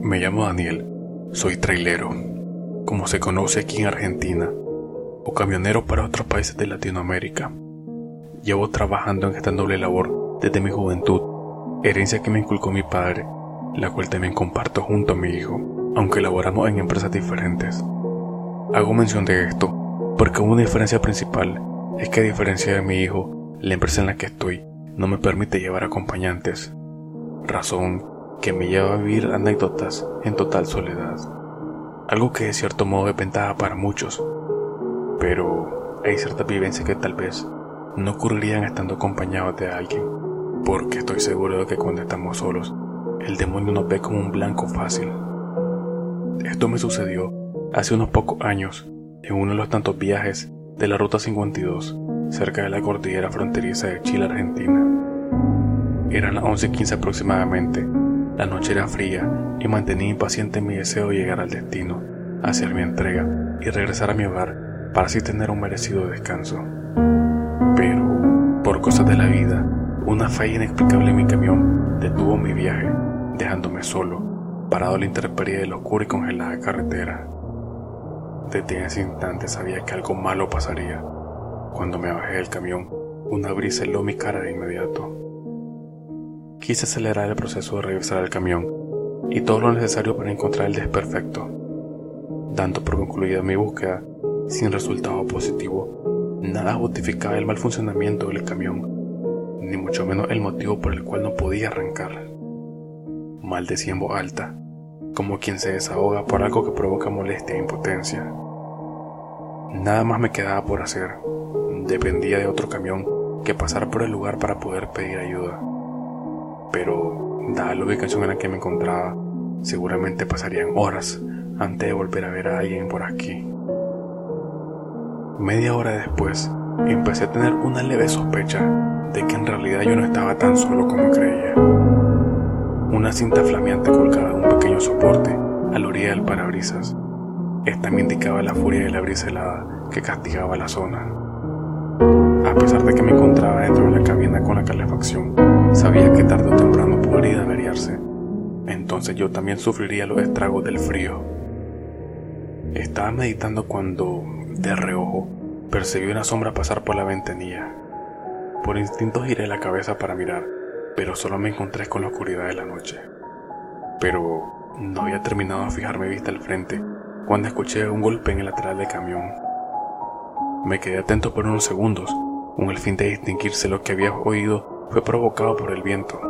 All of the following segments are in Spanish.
Me llamo Daniel, soy trailero, como se conoce aquí en Argentina, o camionero para otros países de Latinoamérica. Llevo trabajando en esta noble labor desde mi juventud, herencia que me inculcó mi padre, la cual también comparto junto a mi hijo, aunque laboramos en empresas diferentes. Hago mención de esto porque una diferencia principal es que a diferencia de mi hijo, la empresa en la que estoy no me permite llevar acompañantes, razón que me lleva a vivir anécdotas en total soledad. Algo que de cierto modo es ventaja para muchos, pero hay ciertas vivencias que tal vez no ocurrirían estando acompañados de alguien, porque estoy seguro de que cuando estamos solos, el demonio nos ve como un blanco fácil. Esto me sucedió hace unos pocos años en uno de los tantos viajes de la Ruta 52 cerca de la cordillera fronteriza de Chile-Argentina. Eran las 11.15 aproximadamente la noche era fría y mantenía impaciente mi deseo de llegar al destino, hacer mi entrega y regresar a mi hogar para así tener un merecido descanso. Pero, por cosas de la vida, una falla inexplicable en mi camión detuvo mi viaje, dejándome solo, parado a la intemperie de la oscura y congelada carretera. Desde ese instante sabía que algo malo pasaría. Cuando me bajé del camión, una brisa heló mi cara de inmediato. Quise acelerar el proceso de regresar al camión y todo lo necesario para encontrar el desperfecto. Dando por concluida mi búsqueda, sin resultado positivo, nada justificaba el mal funcionamiento del camión, ni mucho menos el motivo por el cual no podía arrancar. Maldecía en voz alta, como quien se desahoga por algo que provoca molestia e impotencia. Nada más me quedaba por hacer. Dependía de otro camión que pasara por el lugar para poder pedir ayuda pero dada la ubicación en la que me encontraba, seguramente pasarían horas antes de volver a ver a alguien por aquí. Media hora después, empecé a tener una leve sospecha de que en realidad yo no estaba tan solo como creía. Una cinta flameante colgada de un pequeño soporte a la orilla del parabrisas. Esta me indicaba la furia de la brisa helada que castigaba la zona. A pesar de que me encontraba dentro de la cabina con la calefacción, sabía que tarde o temprano podría averiarse. Entonces yo también sufriría los estragos del frío. Estaba meditando cuando, de reojo, percibí una sombra pasar por la ventanilla. Por instinto giré la cabeza para mirar, pero solo me encontré con la oscuridad de la noche. Pero no había terminado de fijarme vista al frente cuando escuché un golpe en el lateral del camión. Me quedé atento por unos segundos con el fin de distinguirse lo que había oído fue provocado por el viento.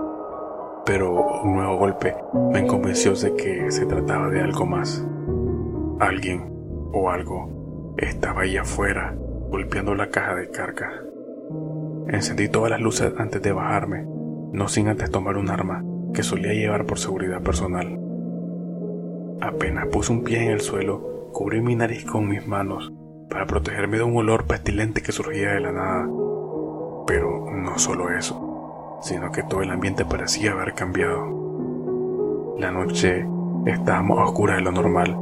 Pero un nuevo golpe me convenció de que se trataba de algo más. Alguien o algo estaba ahí afuera golpeando la caja de carga. Encendí todas las luces antes de bajarme, no sin antes tomar un arma que solía llevar por seguridad personal. Apenas puse un pie en el suelo, cubrí mi nariz con mis manos para protegerme de un olor pestilente que surgía de la nada. Pero no solo eso, sino que todo el ambiente parecía haber cambiado. La noche estaba más oscura de lo normal.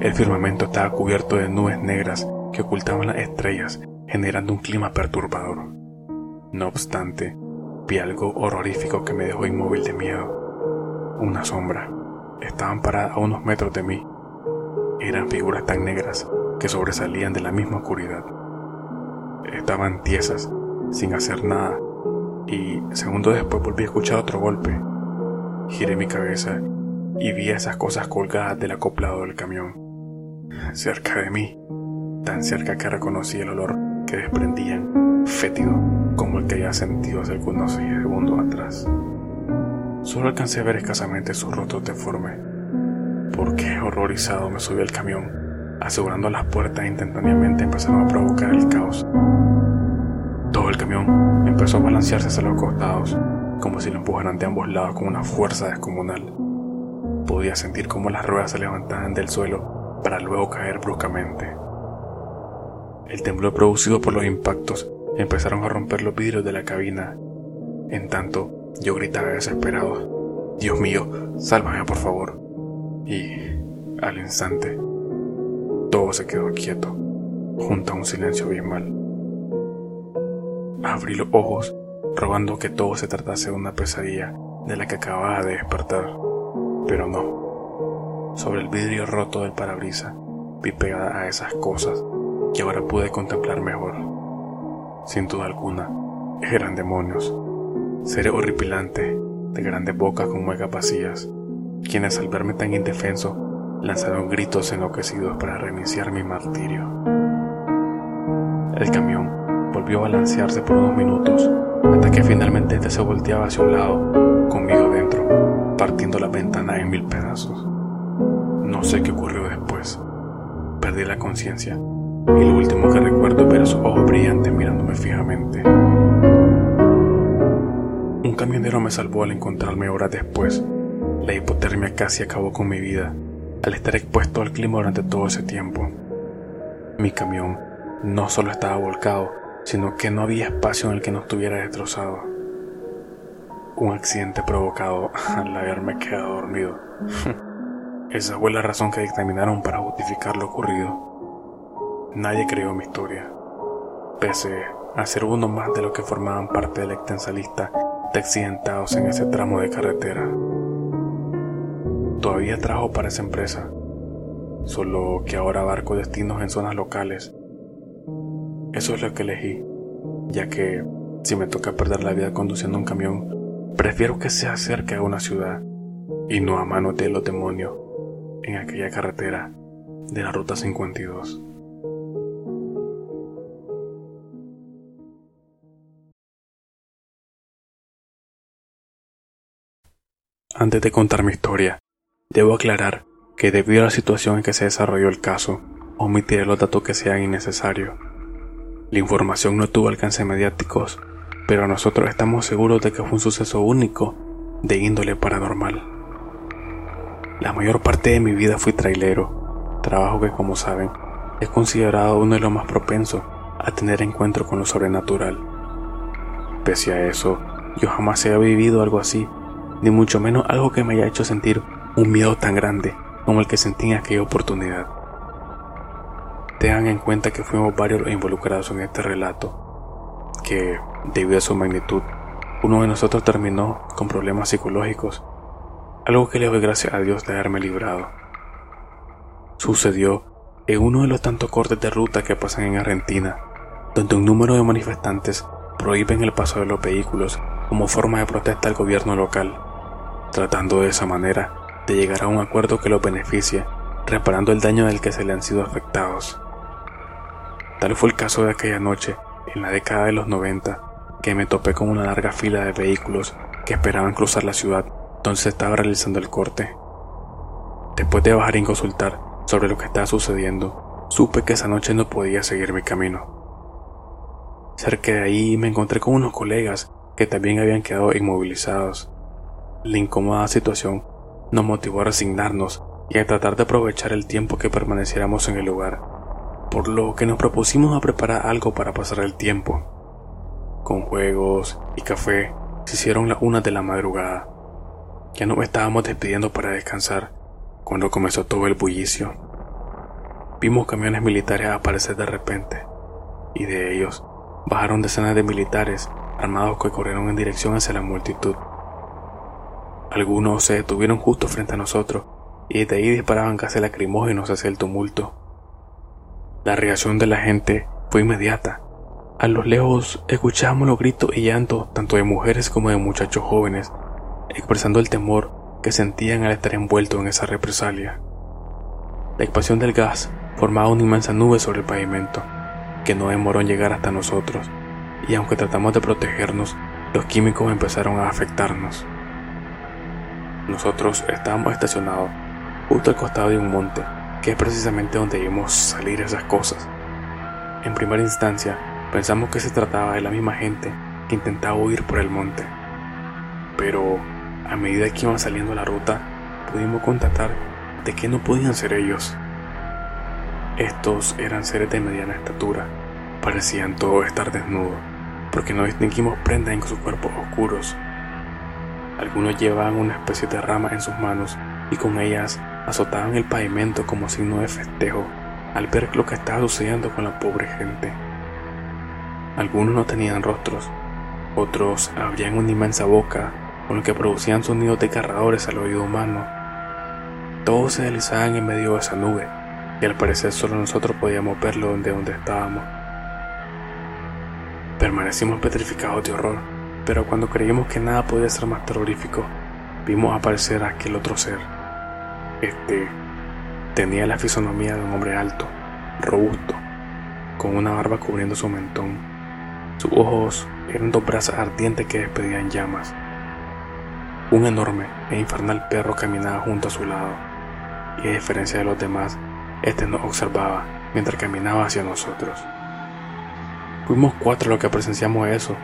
El firmamento estaba cubierto de nubes negras que ocultaban las estrellas, generando un clima perturbador. No obstante, vi algo horrorífico que me dejó inmóvil de miedo. Una sombra. Estaban paradas a unos metros de mí. Eran figuras tan negras que sobresalían de la misma oscuridad. Estaban tiesas, sin hacer nada, y segundos después volví a escuchar otro golpe. Giré mi cabeza y vi esas cosas colgadas del acoplado del camión. Cerca de mí, tan cerca que reconocí el olor que desprendían, fétido como el que había sentido hace algunos segundos atrás. Solo alcancé a ver escasamente sus rostros deformes, porque horrorizado me subí al camión asegurando las puertas instantáneamente empezaron a provocar el caos. Todo el camión empezó a balancearse hacia los costados, como si lo empujaran de ambos lados con una fuerza descomunal. Podía sentir cómo las ruedas se levantaban del suelo para luego caer bruscamente. El temblor producido por los impactos empezaron a romper los vidrios de la cabina. En tanto, yo gritaba desesperado, Dios mío, sálvame por favor. Y, al instante, todo se quedó quieto, junto a un silencio abismal. Abrí los ojos rogando que todo se tratase de una pesadilla de la que acababa de despertar. Pero no. Sobre el vidrio roto del parabrisa vi pegada a esas cosas que ahora pude contemplar mejor. Sin duda alguna, eran demonios, seres horripilantes, de grandes bocas con muecas vacías, quienes al verme tan indefenso lanzaron gritos enloquecidos para reiniciar mi martirio. El camión volvió a balancearse por unos minutos hasta que finalmente este se volteaba hacia un lado, conmigo dentro, partiendo la ventana en mil pedazos. No sé qué ocurrió después. Perdí la conciencia y lo último que recuerdo es ver sus ojos brillantes mirándome fijamente. Un camionero me salvó al encontrarme horas después. La hipotermia casi acabó con mi vida al estar expuesto al clima durante todo ese tiempo. Mi camión no solo estaba volcado, sino que no había espacio en el que no estuviera destrozado. Un accidente provocado al haberme quedado dormido. Esa fue la razón que dictaminaron para justificar lo ocurrido. Nadie creyó mi historia, pese a ser uno más de los que formaban parte de la extensa lista de accidentados en ese tramo de carretera. Todavía trabajo para esa empresa, solo que ahora abarco destinos en zonas locales eso es lo que elegí, ya que si me toca perder la vida conduciendo un camión, prefiero que sea cerca de una ciudad y no a manos de los demonios en aquella carretera de la Ruta 52. Antes de contar mi historia, debo aclarar que debido a la situación en que se desarrolló el caso, omitiré los datos que sean innecesarios la información no tuvo alcance mediáticos, pero nosotros estamos seguros de que fue un suceso único de índole paranormal. La mayor parte de mi vida fui trailero, trabajo que como saben es considerado uno de los más propensos a tener encuentro con lo sobrenatural. Pese a eso, yo jamás he vivido algo así, ni mucho menos algo que me haya hecho sentir un miedo tan grande como el que sentí en aquella oportunidad. Tengan en cuenta que fuimos varios los involucrados en este relato, que, debido a su magnitud, uno de nosotros terminó con problemas psicológicos, algo que le doy gracias a Dios de haberme librado. Sucedió en uno de los tantos cortes de ruta que pasan en Argentina, donde un número de manifestantes prohíben el paso de los vehículos como forma de protesta al gobierno local, tratando de esa manera de llegar a un acuerdo que los beneficie, reparando el daño del que se le han sido afectados. Tal fue el caso de aquella noche, en la década de los 90, que me topé con una larga fila de vehículos que esperaban cruzar la ciudad donde se estaba realizando el corte. Después de bajar y consultar sobre lo que estaba sucediendo, supe que esa noche no podía seguir mi camino. Cerca de ahí me encontré con unos colegas que también habían quedado inmovilizados. La incómoda situación nos motivó a resignarnos y a tratar de aprovechar el tiempo que permaneciéramos en el lugar por lo que nos propusimos a preparar algo para pasar el tiempo. Con juegos y café se hicieron las una de la madrugada. Ya nos estábamos despidiendo para descansar cuando comenzó todo el bullicio. Vimos camiones militares aparecer de repente y de ellos bajaron decenas de militares armados que corrieron en dirección hacia la multitud. Algunos se detuvieron justo frente a nosotros y desde ahí disparaban casi lacrimógenos hacia el tumulto. La reacción de la gente fue inmediata. A lo lejos escuchábamos los gritos y llantos tanto de mujeres como de muchachos jóvenes, expresando el temor que sentían al estar envueltos en esa represalia. La expansión del gas formaba una inmensa nube sobre el pavimento, que no demoró en llegar hasta nosotros, y aunque tratamos de protegernos, los químicos empezaron a afectarnos. Nosotros estábamos estacionados justo al costado de un monte que es precisamente donde vimos salir esas cosas. En primera instancia, pensamos que se trataba de la misma gente que intentaba huir por el monte. Pero a medida que iban saliendo la ruta, pudimos constatar de que no podían ser ellos. Estos eran seres de mediana estatura, parecían todos estar desnudos, porque no distinguimos prendas en sus cuerpos oscuros. Algunos llevaban una especie de rama en sus manos y con ellas azotaban el pavimento como signo de festejo al ver lo que estaba sucediendo con la pobre gente. Algunos no tenían rostros, Otros abrían una inmensa boca con lo que producían sonidos desgarradores al oído humano. Todos se deslizaban en medio de esa nube y al parecer solo nosotros podíamos verlo de donde estábamos. Permanecimos petrificados de horror, pero cuando creímos que nada podía ser más terrorífico, vimos aparecer a aquel otro ser. Este tenía la fisonomía de un hombre alto, robusto, con una barba cubriendo su mentón. Sus ojos eran dos brazos ardientes que despedían llamas. Un enorme e infernal perro caminaba junto a su lado, y a diferencia de los demás, este nos observaba mientras caminaba hacia nosotros. Fuimos cuatro los que presenciamos eso.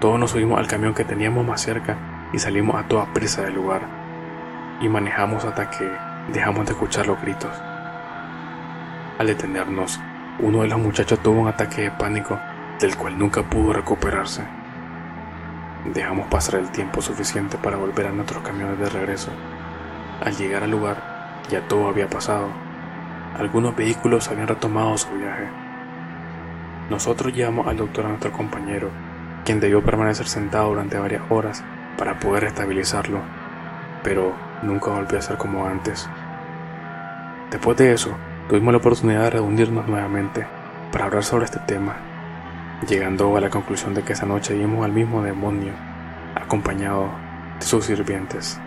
Todos nos subimos al camión que teníamos más cerca y salimos a toda prisa del lugar. Y manejamos hasta que dejamos de escuchar los gritos. Al detenernos, uno de los muchachos tuvo un ataque de pánico del cual nunca pudo recuperarse. Dejamos pasar el tiempo suficiente para volver a nuestros camiones de regreso. Al llegar al lugar, ya todo había pasado. Algunos vehículos habían retomado su viaje. Nosotros llevamos al doctor a nuestro compañero, quien debió permanecer sentado durante varias horas para poder estabilizarlo, pero nunca volvió a ser como antes. Después de eso, tuvimos la oportunidad de reunirnos nuevamente para hablar sobre este tema, llegando a la conclusión de que esa noche vimos al mismo demonio, acompañado de sus sirvientes.